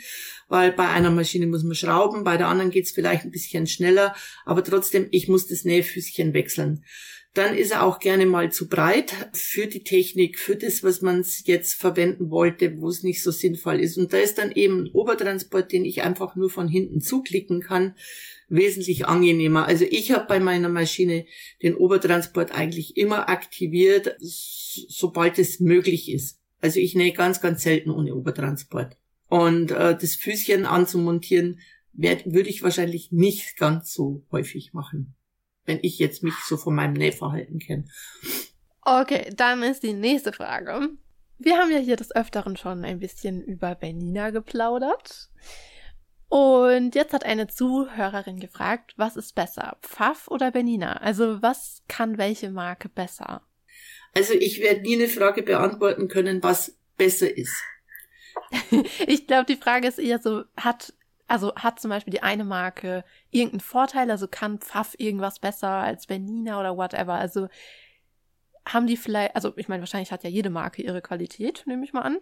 weil bei einer Maschine muss man schrauben, bei der anderen geht's vielleicht ein bisschen schneller, aber trotzdem, ich muss das Nähfüßchen wechseln dann ist er auch gerne mal zu breit für die Technik, für das, was man jetzt verwenden wollte, wo es nicht so sinnvoll ist. Und da ist dann eben ein Obertransport, den ich einfach nur von hinten zuklicken kann, wesentlich angenehmer. Also ich habe bei meiner Maschine den Obertransport eigentlich immer aktiviert, sobald es möglich ist. Also ich nähe ganz, ganz selten ohne Obertransport. Und äh, das Füßchen anzumontieren, würde ich wahrscheinlich nicht ganz so häufig machen wenn ich jetzt mich so von meinem Nähverhalten kenne. Okay, dann ist die nächste Frage. Wir haben ja hier des Öfteren schon ein bisschen über Bernina geplaudert. Und jetzt hat eine Zuhörerin gefragt, was ist besser, Pfaff oder Bernina? Also was kann welche Marke besser? Also ich werde nie eine Frage beantworten können, was besser ist. ich glaube, die Frage ist eher so, hat also hat zum Beispiel die eine Marke irgendeinen Vorteil, also kann Pfaff irgendwas besser als Bernina oder whatever. Also haben die vielleicht, also ich meine, wahrscheinlich hat ja jede Marke ihre Qualität, nehme ich mal an.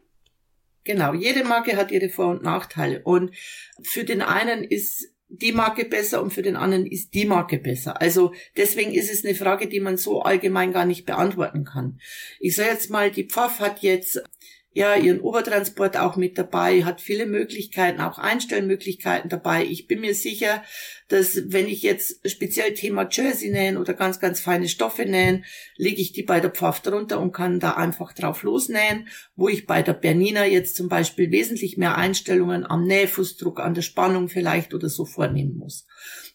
Genau, jede Marke hat ihre Vor- und Nachteile. Und für den einen ist die Marke besser und für den anderen ist die Marke besser. Also deswegen ist es eine Frage, die man so allgemein gar nicht beantworten kann. Ich sage jetzt mal, die Pfaff hat jetzt ja ihren Obertransport auch mit dabei, hat viele Möglichkeiten, auch Einstellmöglichkeiten dabei. Ich bin mir sicher, dass wenn ich jetzt speziell Thema Jersey nähen oder ganz, ganz feine Stoffe nähen, lege ich die bei der Pfaff drunter und kann da einfach drauf losnähen, wo ich bei der Bernina jetzt zum Beispiel wesentlich mehr Einstellungen am Nähfußdruck, an der Spannung vielleicht oder so vornehmen muss.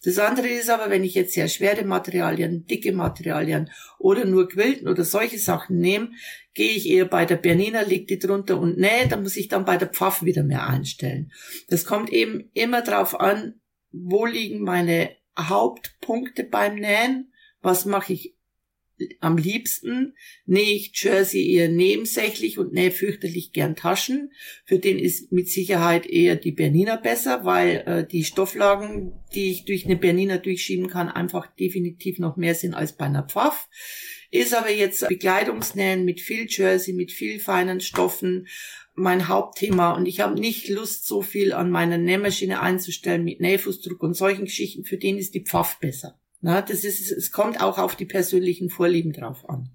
Das andere ist aber, wenn ich jetzt sehr schwere Materialien, dicke Materialien oder nur Quilten oder solche Sachen nehme, gehe ich eher bei der Bernina, leg die drunter und nähe, da muss ich dann bei der Pfaff wieder mehr einstellen. Das kommt eben immer drauf an, wo liegen meine Hauptpunkte beim Nähen, was mache ich am liebsten nähe ich Jersey eher nebensächlich und nähe fürchterlich gern Taschen. Für den ist mit Sicherheit eher die Bernina besser, weil äh, die Stofflagen, die ich durch eine Bernina durchschieben kann, einfach definitiv noch mehr sind als bei einer Pfaff. Ist aber jetzt Bekleidungsnähen mit viel Jersey, mit viel feinen Stoffen mein Hauptthema und ich habe nicht Lust, so viel an meiner Nähmaschine einzustellen mit Nähfußdruck und solchen Geschichten. Für den ist die Pfaff besser. Na, das ist, es kommt auch auf die persönlichen Vorlieben drauf an.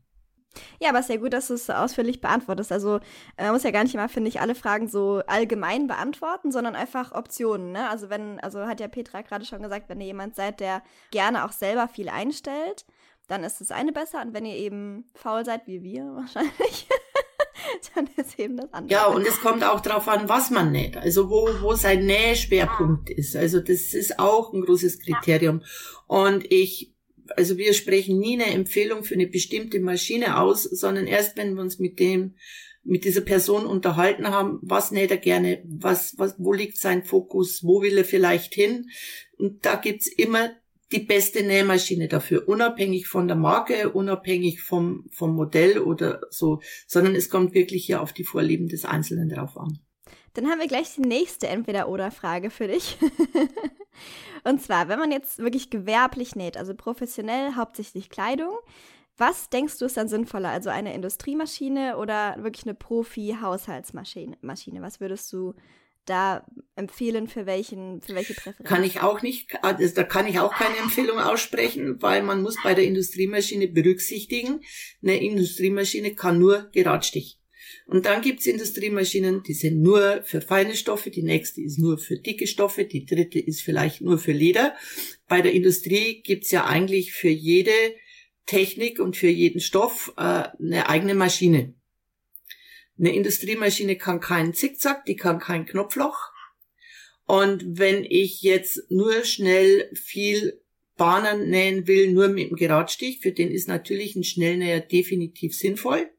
Ja, aber sehr gut, dass du es ausführlich beantwortest. Also äh, man muss ja gar nicht immer, finde ich, alle Fragen so allgemein beantworten, sondern einfach Optionen. Ne? Also wenn, also hat ja Petra gerade schon gesagt, wenn ihr jemand seid, der gerne auch selber viel einstellt, dann ist das eine besser. Und wenn ihr eben faul seid, wie wir wahrscheinlich, dann ist eben das andere. Ja, und es kommt auch darauf an, was man näht. Also wo, wo sein Nähschwerpunkt ist. Also das ist auch ein großes Kriterium. Und ich, also wir sprechen nie eine Empfehlung für eine bestimmte Maschine aus, sondern erst wenn wir uns mit dem mit dieser Person unterhalten haben, was näht er gerne, was, was, wo liegt sein Fokus, wo will er vielleicht hin. Und da gibt's immer die beste Nähmaschine dafür, unabhängig von der Marke, unabhängig vom, vom Modell oder so, sondern es kommt wirklich hier auf die Vorlieben des Einzelnen drauf an. Dann haben wir gleich die nächste Entweder-Oder-Frage für dich. Und zwar, wenn man jetzt wirklich gewerblich näht, also professionell, hauptsächlich Kleidung, was denkst du ist dann sinnvoller? Also eine Industriemaschine oder wirklich eine Profi-Haushaltsmaschine? Was würdest du da empfehlen für welchen, für welche Präferenz? Kann ich auch nicht, also da kann ich auch keine Empfehlung aussprechen, weil man muss bei der Industriemaschine berücksichtigen, eine Industriemaschine kann nur Geradstich. Und dann gibt's Industriemaschinen, die sind nur für feine Stoffe, die nächste ist nur für dicke Stoffe, die dritte ist vielleicht nur für Leder. Bei der Industrie gibt's ja eigentlich für jede Technik und für jeden Stoff äh, eine eigene Maschine. Eine Industriemaschine kann keinen Zickzack, die kann kein Knopfloch. Und wenn ich jetzt nur schnell viel Bahnen nähen will, nur mit dem Geradstich, für den ist natürlich ein Schnellnäher definitiv sinnvoll.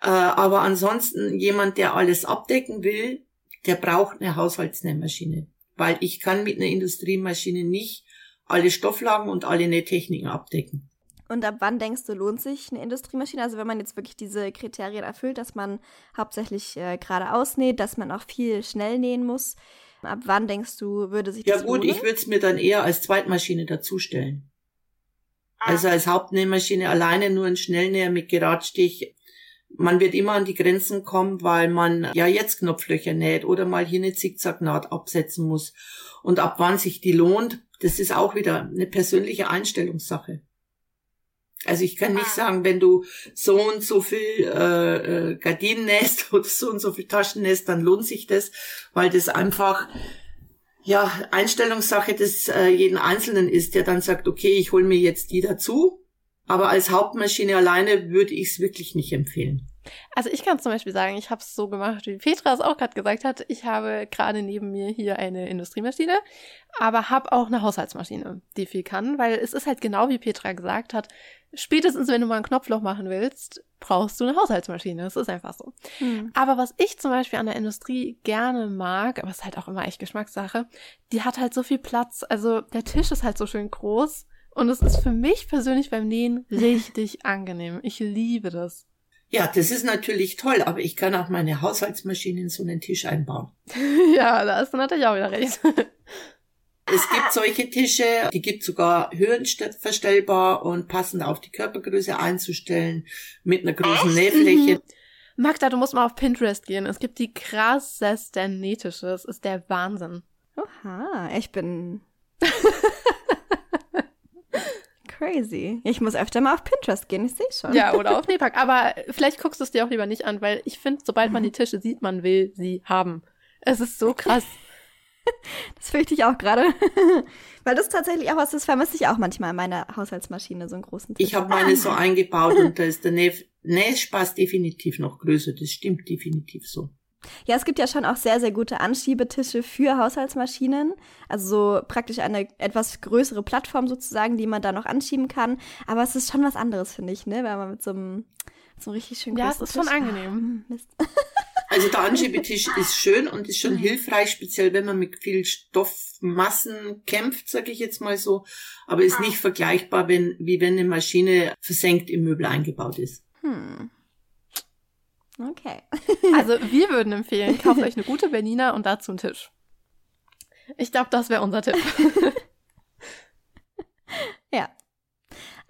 Äh, aber ansonsten jemand, der alles abdecken will, der braucht eine Haushaltsnähmaschine. Weil ich kann mit einer Industriemaschine nicht alle Stofflagen und alle Nähtechniken abdecken. Und ab wann denkst du, lohnt sich eine Industriemaschine? Also wenn man jetzt wirklich diese Kriterien erfüllt, dass man hauptsächlich äh, geradeaus näht, dass man auch viel schnell nähen muss. Ab wann denkst du, würde sich ja, das lohnen? Ja gut, ich würde es mir dann eher als Zweitmaschine dazustellen. Also als Hauptnähmaschine alleine nur ein Schnellnäher mit Geradstich man wird immer an die Grenzen kommen, weil man ja jetzt Knopflöcher näht oder mal hier eine Zickzacknaht absetzen muss. Und ab wann sich die lohnt, das ist auch wieder eine persönliche Einstellungssache. Also ich kann nicht ah. sagen, wenn du so und so viel äh, äh, Gardinen nähst oder so und so viel Taschen nähst, dann lohnt sich das, weil das einfach ja Einstellungssache des äh, jeden Einzelnen ist, der dann sagt, okay, ich hole mir jetzt die dazu aber als Hauptmaschine alleine würde ich es wirklich nicht empfehlen. Also ich kann zum Beispiel sagen, ich habe es so gemacht, wie Petra es auch gerade gesagt hat. Ich habe gerade neben mir hier eine Industriemaschine, aber habe auch eine Haushaltsmaschine, die viel kann, weil es ist halt genau wie Petra gesagt hat. Spätestens, wenn du mal ein Knopfloch machen willst, brauchst du eine Haushaltsmaschine. Das ist einfach so. Hm. Aber was ich zum Beispiel an der Industrie gerne mag, aber es ist halt auch immer echt Geschmackssache, die hat halt so viel Platz. Also der Tisch ist halt so schön groß und es ist für mich persönlich beim Nähen richtig angenehm. Ich liebe das. Ja, das ist natürlich toll, aber ich kann auch meine Haushaltsmaschine in so einen Tisch einbauen. ja, da hast du natürlich auch wieder recht. Es gibt solche Tische, die gibt sogar höhenverstellbar und passend auf die Körpergröße einzustellen mit einer großen Nähfläche. Magda, du musst mal auf Pinterest gehen. Es gibt die krassesten Nähtische. Es ist der Wahnsinn. Oha, ich bin crazy. Ich muss öfter mal auf Pinterest gehen, ich sehe schon. Ja, oder auf Nepak. Aber vielleicht guckst du es dir auch lieber nicht an, weil ich finde, sobald man die Tische sieht, man will sie haben. Es ist so krass. Das fürchte ich auch gerade. Weil das tatsächlich auch was, das vermisse ich auch manchmal in meiner Haushaltsmaschine, so einen großen Tisch. Ich habe meine so eingebaut und da ist der Nähspaß definitiv noch größer. Das stimmt definitiv so. Ja, es gibt ja schon auch sehr, sehr gute Anschiebetische für Haushaltsmaschinen. Also so praktisch eine etwas größere Plattform sozusagen, die man da noch anschieben kann. Aber es ist schon was anderes, finde ich, ne? Wenn man mit so einem, so einem richtig schön Ja, es ist Tisch schon angenehm. Oh, also der Anschiebetisch ist schön und ist schon hilfreich, speziell wenn man mit viel Stoffmassen kämpft, sage ich jetzt mal so. Aber ist nicht vergleichbar, wenn, wie wenn eine Maschine versenkt im Möbel eingebaut ist. Hm. Okay. also wir würden empfehlen, kauft euch eine gute Berliner und dazu einen Tisch. Ich glaube, das wäre unser Tipp. ja.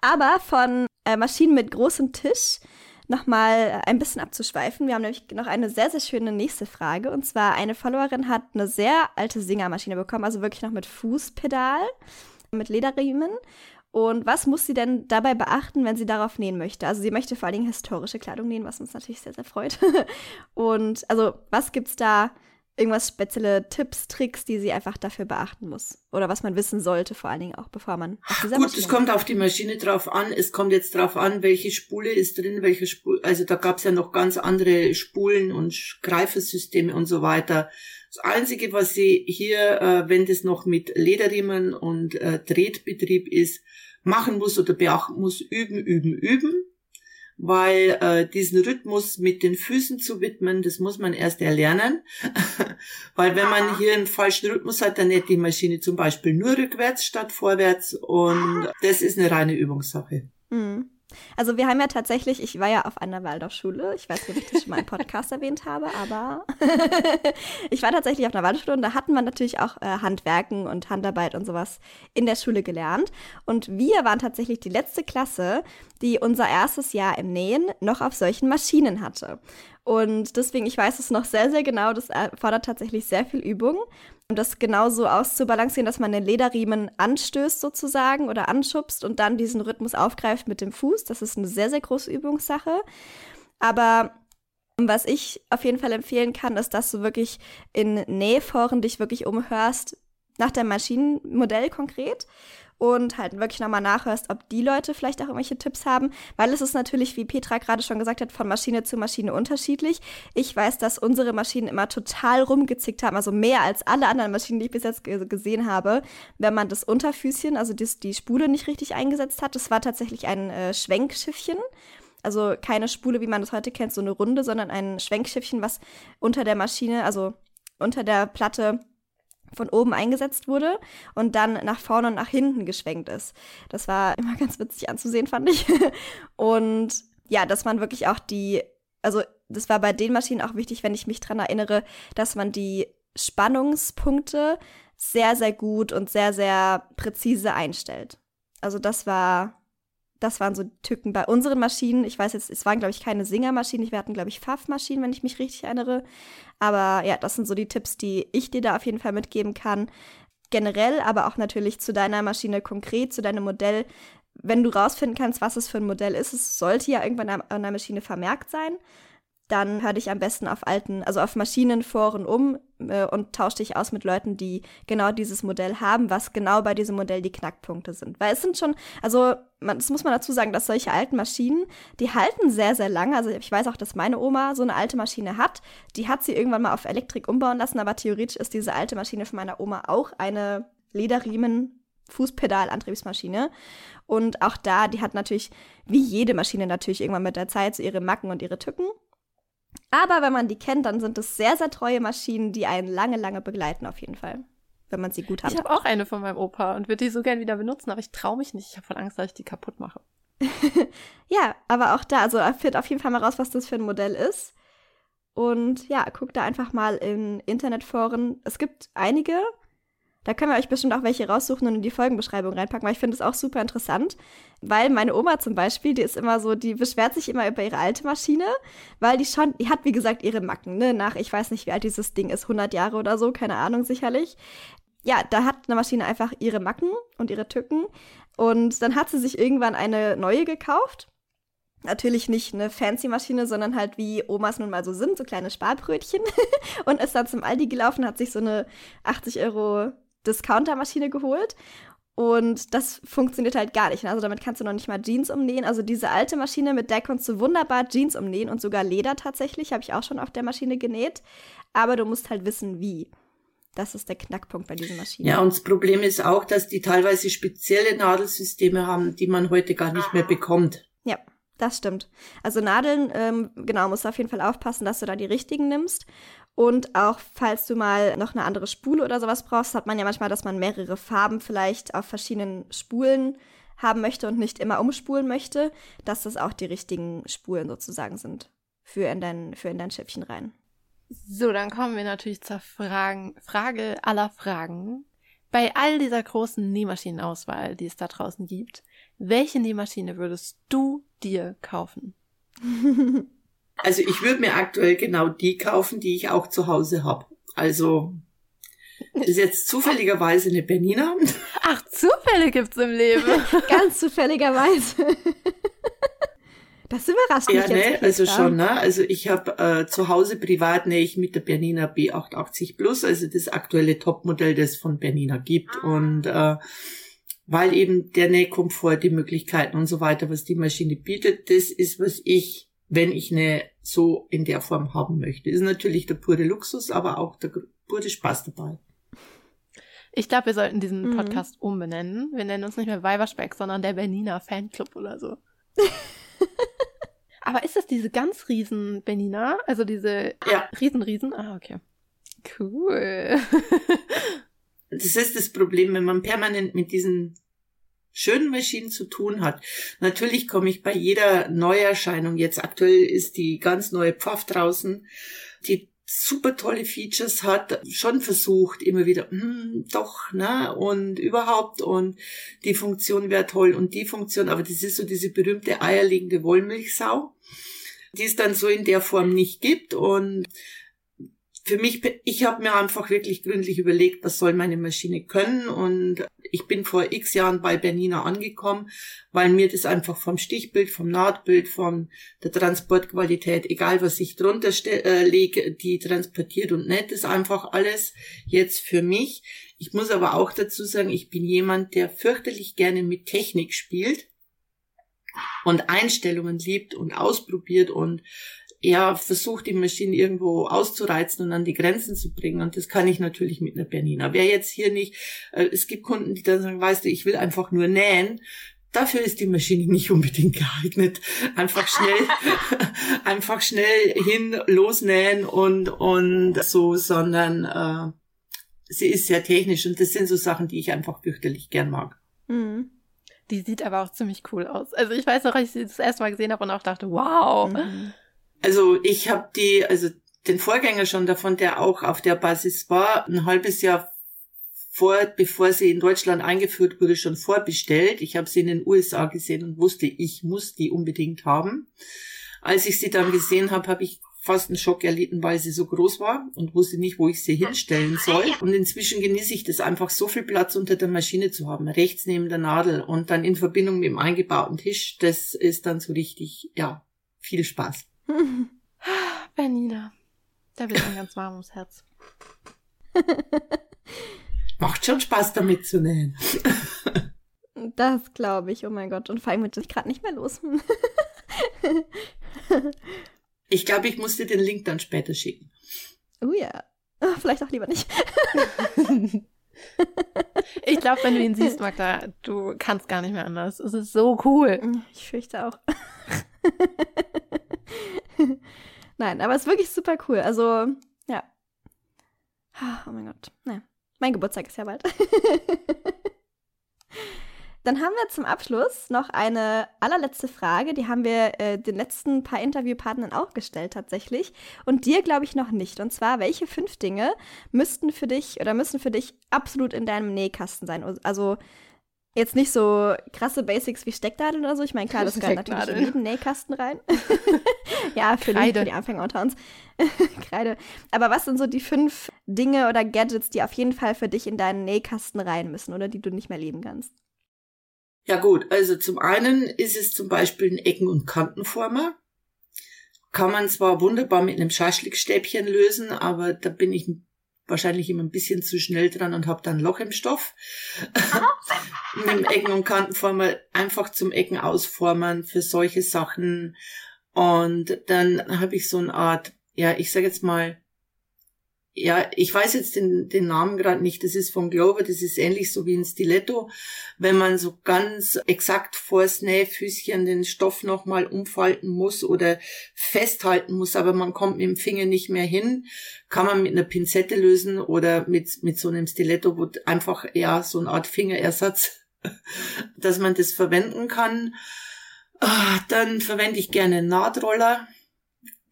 Aber von äh, Maschinen mit großem Tisch nochmal ein bisschen abzuschweifen. Wir haben nämlich noch eine sehr, sehr schöne nächste Frage. Und zwar eine Followerin hat eine sehr alte Singermaschine bekommen, also wirklich noch mit Fußpedal, mit Lederriemen. Und was muss sie denn dabei beachten, wenn sie darauf nähen möchte? Also sie möchte vor allen Dingen historische Kleidung nähen, was uns natürlich sehr, sehr freut. und also was gibt's da? Irgendwas spezielle Tipps, Tricks, die sie einfach dafür beachten muss? Oder was man wissen sollte, vor allen Dingen auch, bevor man auf dieser Gut, es kommt auf die Maschine drauf an. Es kommt jetzt drauf an, welche Spule ist drin, welche Spule. Also da gab's ja noch ganz andere Spulen und Greifesysteme und so weiter. Das Einzige, was sie hier, äh, wenn das noch mit Lederriemen und äh, Drehtbetrieb ist, machen muss oder beachten muss, üben, üben, üben. Weil äh, diesen Rhythmus mit den Füßen zu widmen, das muss man erst erlernen. weil wenn man hier einen falschen Rhythmus hat, dann näht die Maschine zum Beispiel nur rückwärts statt vorwärts. Und das ist eine reine Übungssache. Mhm. Also wir haben ja tatsächlich, ich war ja auf einer Waldorfschule, ich weiß nicht, ob ich das schon mal im Podcast erwähnt habe, aber ich war tatsächlich auf einer Waldorfschule und da hatten wir natürlich auch äh, Handwerken und Handarbeit und sowas in der Schule gelernt. Und wir waren tatsächlich die letzte Klasse, die unser erstes Jahr im Nähen noch auf solchen Maschinen hatte. Und deswegen, ich weiß es noch sehr, sehr genau, das erfordert tatsächlich sehr viel Übung. Um das genauso auszubalancieren, dass man den Lederriemen anstößt sozusagen oder anschubst und dann diesen Rhythmus aufgreift mit dem Fuß. Das ist eine sehr, sehr große Übungssache. Aber was ich auf jeden Fall empfehlen kann, ist, dass du wirklich in Nähforen dich wirklich umhörst nach dem Maschinenmodell konkret und halt wirklich nochmal nachhörst, ob die Leute vielleicht auch irgendwelche Tipps haben, weil es ist natürlich, wie Petra gerade schon gesagt hat, von Maschine zu Maschine unterschiedlich. Ich weiß, dass unsere Maschinen immer total rumgezickt haben, also mehr als alle anderen Maschinen, die ich bis jetzt gesehen habe, wenn man das Unterfüßchen, also die, die Spule nicht richtig eingesetzt hat. Das war tatsächlich ein äh, Schwenkschiffchen. Also keine Spule, wie man das heute kennt, so eine Runde, sondern ein Schwenkschiffchen, was unter der Maschine, also unter der Platte von oben eingesetzt wurde und dann nach vorne und nach hinten geschwenkt ist. Das war immer ganz witzig anzusehen, fand ich. und ja, dass man wirklich auch die, also das war bei den Maschinen auch wichtig, wenn ich mich dran erinnere, dass man die Spannungspunkte sehr, sehr gut und sehr, sehr präzise einstellt. Also das war das waren so Tücken bei unseren Maschinen. Ich weiß jetzt, es waren, glaube ich, keine Singer-Maschinen. Wir hatten, glaube ich, Pfaff-Maschinen, wenn ich mich richtig erinnere. Aber ja, das sind so die Tipps, die ich dir da auf jeden Fall mitgeben kann. Generell, aber auch natürlich zu deiner Maschine konkret, zu deinem Modell. Wenn du rausfinden kannst, was es für ein Modell ist, es sollte ja irgendwann an der Maschine vermerkt sein dann hör dich am besten auf alten, also auf Maschinenforen um äh, und tausch dich aus mit Leuten, die genau dieses Modell haben, was genau bei diesem Modell die Knackpunkte sind. Weil es sind schon, also man, das muss man dazu sagen, dass solche alten Maschinen, die halten sehr, sehr lange. Also ich weiß auch, dass meine Oma so eine alte Maschine hat. Die hat sie irgendwann mal auf Elektrik umbauen lassen, aber theoretisch ist diese alte Maschine von meiner Oma auch eine Lederriemen Fußpedalantriebsmaschine. Und auch da, die hat natürlich, wie jede Maschine natürlich irgendwann mit der Zeit, so ihre Macken und ihre Tücken. Aber wenn man die kennt, dann sind es sehr, sehr treue Maschinen, die einen lange, lange begleiten auf jeden Fall. Wenn man sie gut hat. Ich habe auch eine von meinem Opa und würde die so gern wieder benutzen, aber ich traue mich nicht. Ich habe voll Angst, dass ich die kaputt mache. ja, aber auch da, also findet auf jeden Fall mal raus, was das für ein Modell ist. Und ja, guckt da einfach mal in Internetforen. Es gibt einige, da können wir euch bestimmt auch welche raussuchen und in die Folgenbeschreibung reinpacken, weil ich finde es auch super interessant. Weil meine Oma zum Beispiel, die ist immer so, die beschwert sich immer über ihre alte Maschine, weil die schon, die hat wie gesagt ihre Macken, ne? Nach, ich weiß nicht, wie alt dieses Ding ist, 100 Jahre oder so, keine Ahnung sicherlich. Ja, da hat eine Maschine einfach ihre Macken und ihre Tücken. Und dann hat sie sich irgendwann eine neue gekauft. Natürlich nicht eine fancy Maschine, sondern halt wie Omas nun mal so sind, so kleine Sparbrötchen. und ist dann zum Aldi gelaufen, hat sich so eine 80 Euro Discounter-Maschine geholt. Und das funktioniert halt gar nicht. Also damit kannst du noch nicht mal Jeans umnähen. Also diese alte Maschine, mit der kannst du wunderbar Jeans umnähen und sogar Leder tatsächlich, habe ich auch schon auf der Maschine genäht. Aber du musst halt wissen, wie. Das ist der Knackpunkt bei diesen Maschinen. Ja, und das Problem ist auch, dass die teilweise spezielle Nadelsysteme haben, die man heute gar nicht mehr bekommt. Ja, das stimmt. Also Nadeln, ähm, genau, musst du auf jeden Fall aufpassen, dass du da die richtigen nimmst. Und auch falls du mal noch eine andere Spule oder sowas brauchst, hat man ja manchmal, dass man mehrere Farben vielleicht auf verschiedenen Spulen haben möchte und nicht immer umspulen möchte, dass das auch die richtigen Spulen sozusagen sind für in dein, für in dein Schäppchen rein. So, dann kommen wir natürlich zur Fragen, Frage aller Fragen. Bei all dieser großen Nähmaschinenauswahl, die es da draußen gibt, welche Nähmaschine würdest du dir kaufen? Also ich würde mir aktuell genau die kaufen, die ich auch zu Hause habe. Also das ist jetzt zufälligerweise eine Bernina. Ach, Zufälle gibt's im Leben. Ganz zufälligerweise. Das überrascht mich ja, jetzt. Ne, also schon, ne? Also ich habe äh, zu Hause privat nähe ich mit der Bernina B880 Plus, also das aktuelle Topmodell, das es von Bernina gibt. Und äh, weil eben der Nähkomfort, die Möglichkeiten und so weiter, was die Maschine bietet, das ist, was ich wenn ich eine so in der Form haben möchte. Ist natürlich der pure Luxus, aber auch der pure Spaß dabei. Ich glaube, wir sollten diesen mhm. Podcast mhm. umbenennen. Wir nennen uns nicht mehr Weiberspeck, sondern der Bernina Fanclub oder so. aber ist das diese ganz riesen Bernina? Also diese ja. Riesenriesen? Ah, okay. Cool. das ist das Problem, wenn man permanent mit diesen schönen Maschinen zu tun hat. Natürlich komme ich bei jeder Neuerscheinung, jetzt aktuell ist die ganz neue Pfaff draußen, die super tolle Features hat, schon versucht, immer wieder, hm, doch, ne, und überhaupt, und die Funktion wäre toll und die Funktion, aber das ist so diese berühmte eierlegende Wollmilchsau. die es dann so in der Form nicht gibt. Und für mich, ich habe mir einfach wirklich gründlich überlegt, was soll meine Maschine können. Und ich bin vor x Jahren bei Bernina angekommen, weil mir das einfach vom Stichbild, vom Nahtbild, von der Transportqualität, egal was ich drunter äh, lege, die transportiert und nett ist einfach alles jetzt für mich. Ich muss aber auch dazu sagen, ich bin jemand, der fürchterlich gerne mit Technik spielt und Einstellungen liebt und ausprobiert und ja, versucht die Maschine irgendwo auszureizen und an die Grenzen zu bringen. Und das kann ich natürlich mit einer Bernina. Wer jetzt hier nicht, äh, es gibt Kunden, die dann sagen, weißt du, ich will einfach nur nähen. Dafür ist die Maschine nicht unbedingt geeignet. Einfach schnell, einfach schnell hin, losnähen und, und so, sondern äh, sie ist sehr technisch und das sind so Sachen, die ich einfach fürchterlich gern mag. Mhm. Die sieht aber auch ziemlich cool aus. Also ich weiß noch, als ich sie das erste Mal gesehen habe und auch dachte, wow. Mhm. Also ich habe die, also den Vorgänger schon davon, der auch auf der Basis war, ein halbes Jahr vor, bevor sie in Deutschland eingeführt wurde, schon vorbestellt. Ich habe sie in den USA gesehen und wusste, ich muss die unbedingt haben. Als ich sie dann gesehen habe, habe ich fast einen Schock erlitten, weil sie so groß war und wusste nicht, wo ich sie hinstellen soll. Und inzwischen genieße ich das einfach, so viel Platz unter der Maschine zu haben, rechts neben der Nadel und dann in Verbindung mit dem eingebauten Tisch. Das ist dann so richtig, ja, viel Spaß. Bernina, da wird ein ganz warmes Herz. Macht schon Spaß, damit zu nähen. das glaube ich, oh mein Gott. Und vor allem wird ich gerade nicht mehr los. ich glaube, ich muss dir den Link dann später schicken. Oh ja. Oh, vielleicht auch lieber nicht. ich glaube, wenn du ihn siehst, Magda, du kannst gar nicht mehr anders. Es ist so cool. Ich fürchte auch. Nein, aber es ist wirklich super cool. Also, ja. Oh mein Gott. Naja. Mein Geburtstag ist ja bald. Dann haben wir zum Abschluss noch eine allerletzte Frage. Die haben wir äh, den letzten paar Interviewpartnern auch gestellt tatsächlich. Und dir glaube ich noch nicht. Und zwar, welche fünf Dinge müssten für dich oder müssen für dich absolut in deinem Nähkasten sein? Also Jetzt nicht so krasse Basics wie Stecknadeln oder so. Ich meine, klar, das gehört natürlich in jeden Nähkasten rein. ja, für, die, für die Anfänger unter uns. Kreide. Aber was sind so die fünf Dinge oder Gadgets, die auf jeden Fall für dich in deinen Nähkasten rein müssen oder die du nicht mehr leben kannst? Ja gut, also zum einen ist es zum Beispiel ein Ecken- und Kantenformer. Kann man zwar wunderbar mit einem Schaschlikstäbchen lösen, aber da bin ich wahrscheinlich immer ein bisschen zu schnell dran und habe dann Loch im Stoff. Mit dem Ecken- und Kantenformer einfach zum Ecken ausformen für solche Sachen. Und dann habe ich so eine Art, ja, ich sage jetzt mal, ja, ich weiß jetzt den, den Namen gerade nicht, das ist von Glover, das ist ähnlich so wie ein Stiletto. Wenn man so ganz exakt vors Nähfüßchen den Stoff nochmal umfalten muss oder festhalten muss, aber man kommt mit dem Finger nicht mehr hin, kann man mit einer Pinzette lösen oder mit, mit so einem Stiletto, wo einfach, ja, so eine Art Fingerersatz, dass man das verwenden kann. Ah, dann verwende ich gerne Nahtroller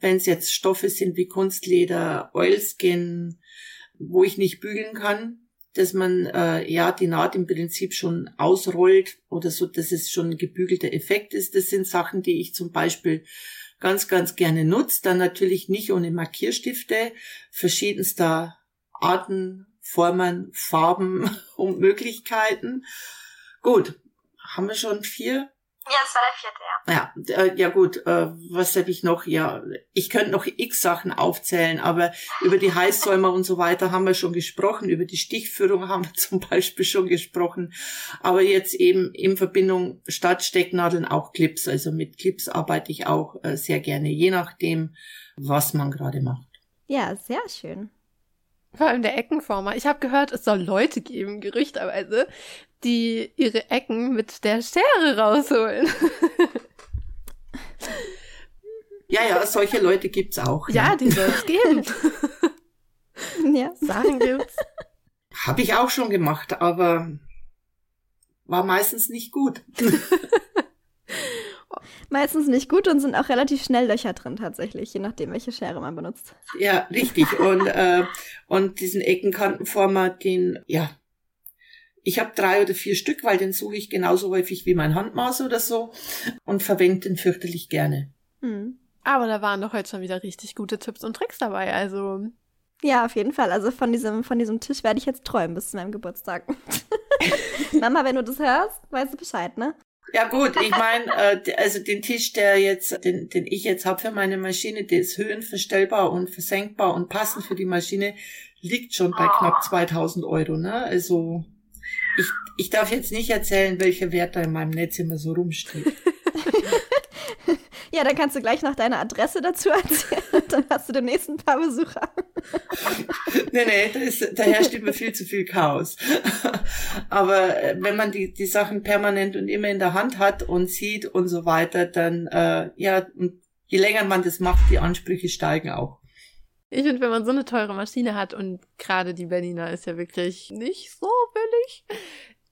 wenn es jetzt Stoffe sind wie Kunstleder, Oilskin, wo ich nicht bügeln kann, dass man äh, ja die Naht im Prinzip schon ausrollt oder so, dass es schon ein gebügelter Effekt ist. Das sind Sachen, die ich zum Beispiel ganz, ganz gerne nutze. Dann natürlich nicht ohne Markierstifte, verschiedenster Arten, Formen, Farben und Möglichkeiten. Gut, haben wir schon vier? Ja, das war der vierte, ja. Ja, äh, ja gut, äh, was habe ich noch? Ja, ich könnte noch x Sachen aufzählen, aber über die Heißsäumer und so weiter haben wir schon gesprochen, über die Stichführung haben wir zum Beispiel schon gesprochen, aber jetzt eben in Verbindung statt Stecknadeln auch Clips, also mit Clips arbeite ich auch äh, sehr gerne, je nachdem, was man gerade macht. Ja, sehr schön. Vor allem der Eckenformer. Ich habe gehört, es soll Leute geben, gerüchterweise, die ihre Ecken mit der Schere rausholen. ja, ja, solche Leute gibt's auch. Ja, ja die soll es geben. ja. Sagen gibt's. Habe ich auch schon gemacht, aber war meistens nicht gut. meistens nicht gut und sind auch relativ schnell Löcher drin tatsächlich, je nachdem, welche Schere man benutzt. Ja, richtig. Und, äh, und diesen Eckenkantenformer, den, ja, ich habe drei oder vier Stück, weil den suche ich genauso häufig wie mein Handmaß oder so und verwende den fürchterlich gerne. Hm. Aber da waren doch heute schon wieder richtig gute Tipps und Tricks dabei. Also ja, auf jeden Fall. Also von diesem, von diesem Tisch werde ich jetzt träumen bis zu meinem Geburtstag. Mama, wenn du das hörst, weißt du Bescheid, ne? Ja gut, ich meine, äh, also den Tisch, der jetzt, den, den ich jetzt habe für meine Maschine, der ist höhenverstellbar und versenkbar und passend für die Maschine, liegt schon bei knapp 2000 Euro. Ne? Also ich, ich darf jetzt nicht erzählen, welcher Wert da in meinem Netz immer so rumsteht. Ja, dann kannst du gleich noch deine Adresse dazu erzählen. dann hast du den nächsten paar Besucher. nee, nee, da, ist, da herrscht immer viel zu viel Chaos. Aber äh, wenn man die, die Sachen permanent und immer in der Hand hat und sieht und so weiter, dann, äh, ja, und je länger man das macht, die Ansprüche steigen auch. Ich finde, wenn man so eine teure Maschine hat und gerade die Berliner ist ja wirklich nicht so billig,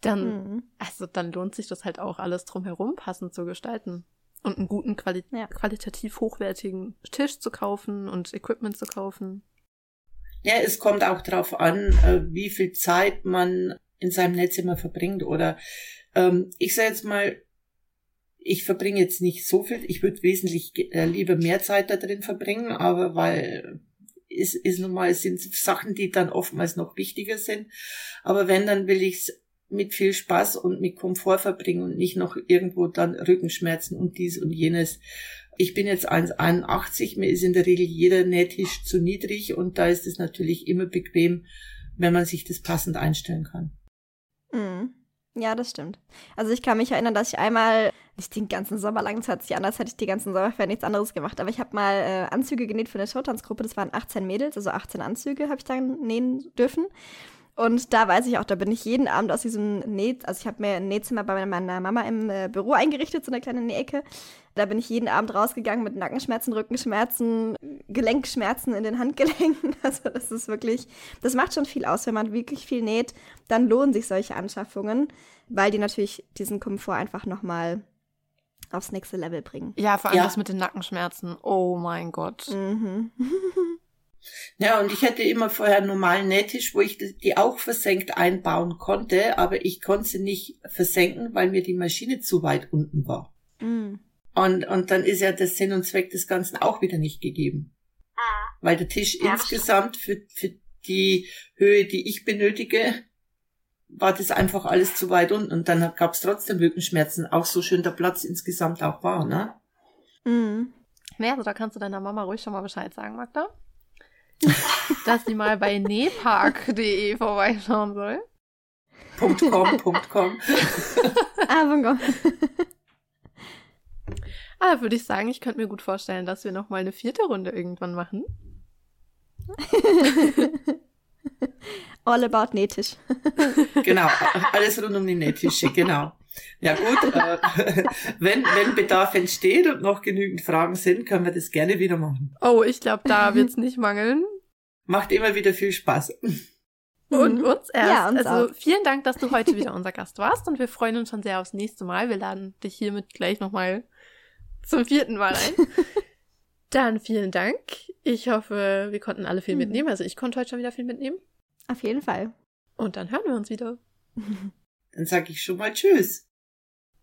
dann, mhm. also dann lohnt sich das halt auch alles drumherum passend zu gestalten und einen guten, quali ja. qualitativ hochwertigen Tisch zu kaufen und Equipment zu kaufen. Ja, es kommt auch darauf an, äh, wie viel Zeit man in seinem Netz immer verbringt. Oder ähm, ich sage jetzt mal, ich verbringe jetzt nicht so viel. Ich würde wesentlich äh, lieber mehr Zeit da drin verbringen, aber weil es ist nun mal, es sind Sachen, die dann oftmals noch wichtiger sind. Aber wenn, dann will ich es mit viel Spaß und mit Komfort verbringen und nicht noch irgendwo dann Rückenschmerzen und dies und jenes. Ich bin jetzt 1,81, mir ist in der Regel jeder Nähtisch zu niedrig und da ist es natürlich immer bequem, wenn man sich das passend einstellen kann. Mhm. Ja, das stimmt. Also ich kann mich erinnern, dass ich einmal, nicht den ganzen Sommer lang, das hört sich anders, hätte ich die ganzen Sommer für nichts anderes gemacht, aber ich habe mal äh, Anzüge genäht für eine Showtanzgruppe, das waren 18 Mädels, also 18 Anzüge habe ich dann nähen dürfen. Und da weiß ich auch, da bin ich jeden Abend aus diesem Näh, also ich habe mir ein Nähzimmer bei meiner Mama im äh, Büro eingerichtet, so eine kleine Nähecke. Da bin ich jeden Abend rausgegangen mit Nackenschmerzen, Rückenschmerzen, Gelenkschmerzen in den Handgelenken. Also das ist wirklich, das macht schon viel aus. Wenn man wirklich viel näht, dann lohnen sich solche Anschaffungen, weil die natürlich diesen Komfort einfach nochmal aufs nächste Level bringen. Ja, vor allem ja. das mit den Nackenschmerzen. Oh mein Gott. Mhm. Ja, und ich hatte immer vorher einen normalen Nähtisch, wo ich die auch versenkt einbauen konnte, aber ich konnte sie nicht versenken, weil mir die Maschine zu weit unten war. Mhm. Und, und dann ist ja der Sinn und Zweck des Ganzen auch wieder nicht gegeben. Ah. Weil der Tisch ja, insgesamt für, für die Höhe, die ich benötige, war das einfach alles zu weit unten. Und dann gab es trotzdem Rückenschmerzen, auch so schön der Platz insgesamt auch war, ne? Mhm. Ja, also da kannst du deiner Mama ruhig schon mal Bescheid sagen, Magda. dass sie mal bei nepark.de vorbeischauen soll. Punkt .com, Punkt .com. ah, Aber würde ich sagen, ich könnte mir gut vorstellen, dass wir noch mal eine vierte Runde irgendwann machen. All about Nähtisch. genau, alles rund um die Nähtische, genau. Ja gut, äh, wenn, wenn Bedarf entsteht und noch genügend Fragen sind, können wir das gerne wieder machen. Oh, ich glaube, da wird es nicht mangeln. Macht immer wieder viel Spaß. Und mhm. uns erst. Ja, uns also auch. vielen Dank, dass du heute wieder unser Gast warst und wir freuen uns schon sehr aufs nächste Mal. Wir laden dich hiermit gleich nochmal zum vierten Mal ein. Dann vielen Dank. Ich hoffe, wir konnten alle viel mhm. mitnehmen. Also ich konnte heute schon wieder viel mitnehmen. Auf jeden Fall. Und dann hören wir uns wieder. Dann sage ich schon mal Tschüss.